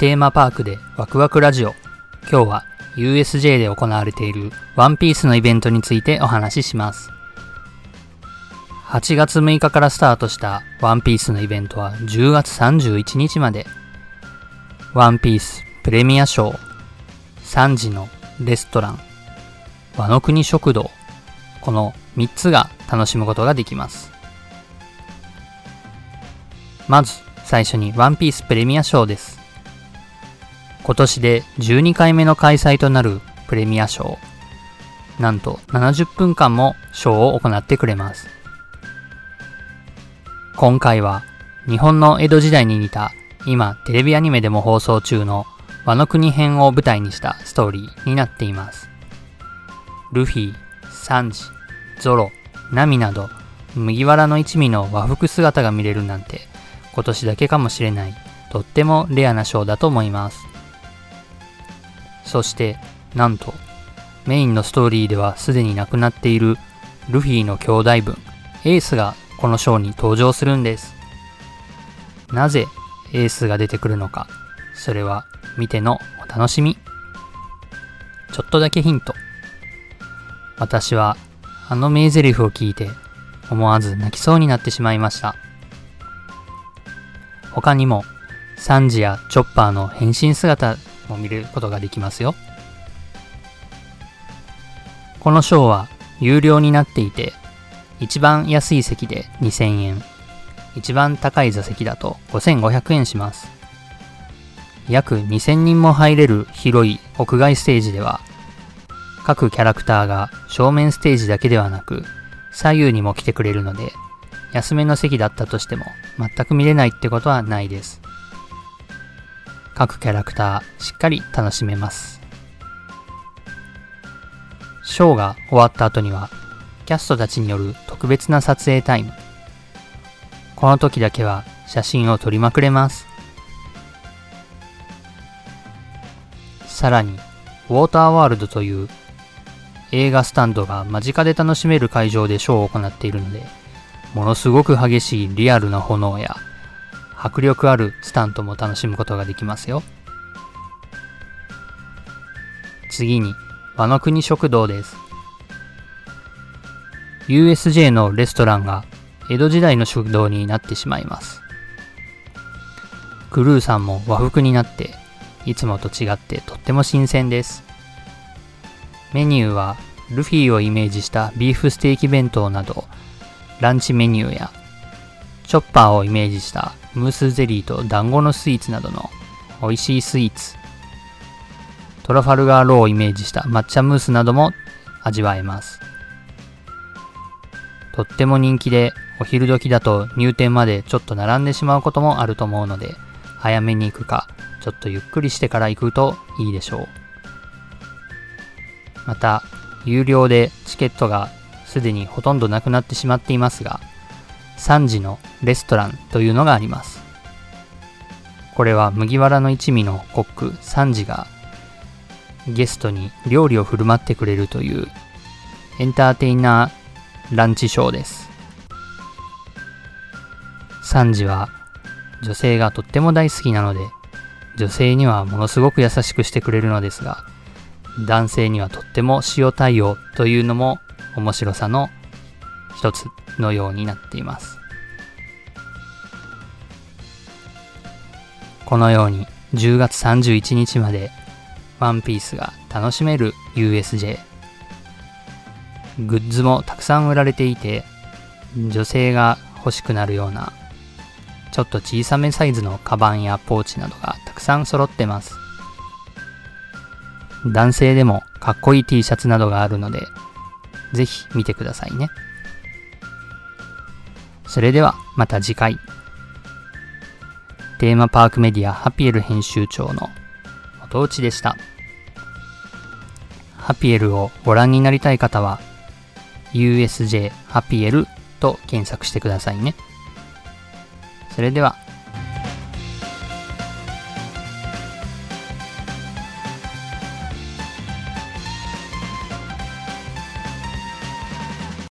テーマパークでワクワクラジオ。今日は USJ で行われているワンピースのイベントについてお話しします。8月6日からスタートしたワンピースのイベントは10月31日まで。ワンピースプレミアショー、3時のレストラン、和の国食堂、この3つが楽しむことができます。まず最初にワンピースプレミアショーです。今年で12回目の開催となるプレミアショー。なんと70分間もショーを行ってくれます。今回は日本の江戸時代に似た今テレビアニメでも放送中の和の国編を舞台にしたストーリーになっています。ルフィ、サンジ、ゾロ、ナミなど麦わらの一味の和服姿が見れるなんて今年だけかもしれないとってもレアなショーだと思います。そして、なんと、メインのストーリーではすでに亡くなっているルフィの兄弟分、エースがこのショーに登場するんです。なぜエースが出てくるのか、それは見てのお楽しみ。ちょっとだけヒント。私はあの名台詞を聞いて思わず泣きそうになってしまいました。他にも、サンジやチョッパーの変身姿も見ることができますよ。このショーは有料になっていて、一番安い席で2000円、一番高い座席だと5500円します。約2000人も入れる広い屋外ステージでは、各キャラクターが正面ステージだけではなく、左右にも来てくれるので、安めの席だったとしても全く見れないってことはないです。各キャラクターしっかり楽しめます。ショーが終わった後には、キャストたちによる特別な撮影タイム。この時だけは写真を撮りまくれます。さらに、ウォーターワールドという映画スタンドが間近で楽しめる会場でショーを行っているので、ものすごく激しいリアルな炎や迫力あるスタントも楽しむことができますよ。次に、和の国食堂です。USJ のレストランが江戸時代の食堂になってしまいます。クルーさんも和服になって、いつもと違ってとっても新鮮です。メニューはルフィをイメージしたビーフステーキ弁当など、ランチメニューやチョッパーをイメージしたムースゼリーと団子のスイーツなどの美味しいスイーツ。トラファルガーローをイメージした抹茶ムースなども味わえます。とっても人気で、お昼時だと入店までちょっと並んでしまうこともあると思うので、早めに行くか、ちょっとゆっくりしてから行くといいでしょう。また、有料でチケットがすでにほとんどなくなってしまっていますが、3時のレストランというのがあります。これは麦わらの一味のコック3時がゲストに料理を振る舞ってくれるというエンターテイナーランチショーです。3時は女性がとっても大好きなので女性にはものすごく優しくしてくれるのですが男性にはとっても塩対応というのも面白さの一つのようになっています。このように10月31日までワンピースが楽しめる USJ。グッズもたくさん売られていて、女性が欲しくなるような、ちょっと小さめサイズのカバンやポーチなどがたくさん揃ってます。男性でもかっこいい T シャツなどがあるので、ぜひ見てくださいね。それではまた次回。テーマパークメディアハピエル編集長の音内でした。ハピエルをご覧になりたい方は USJ ハピエルと検索してくださいね。それでは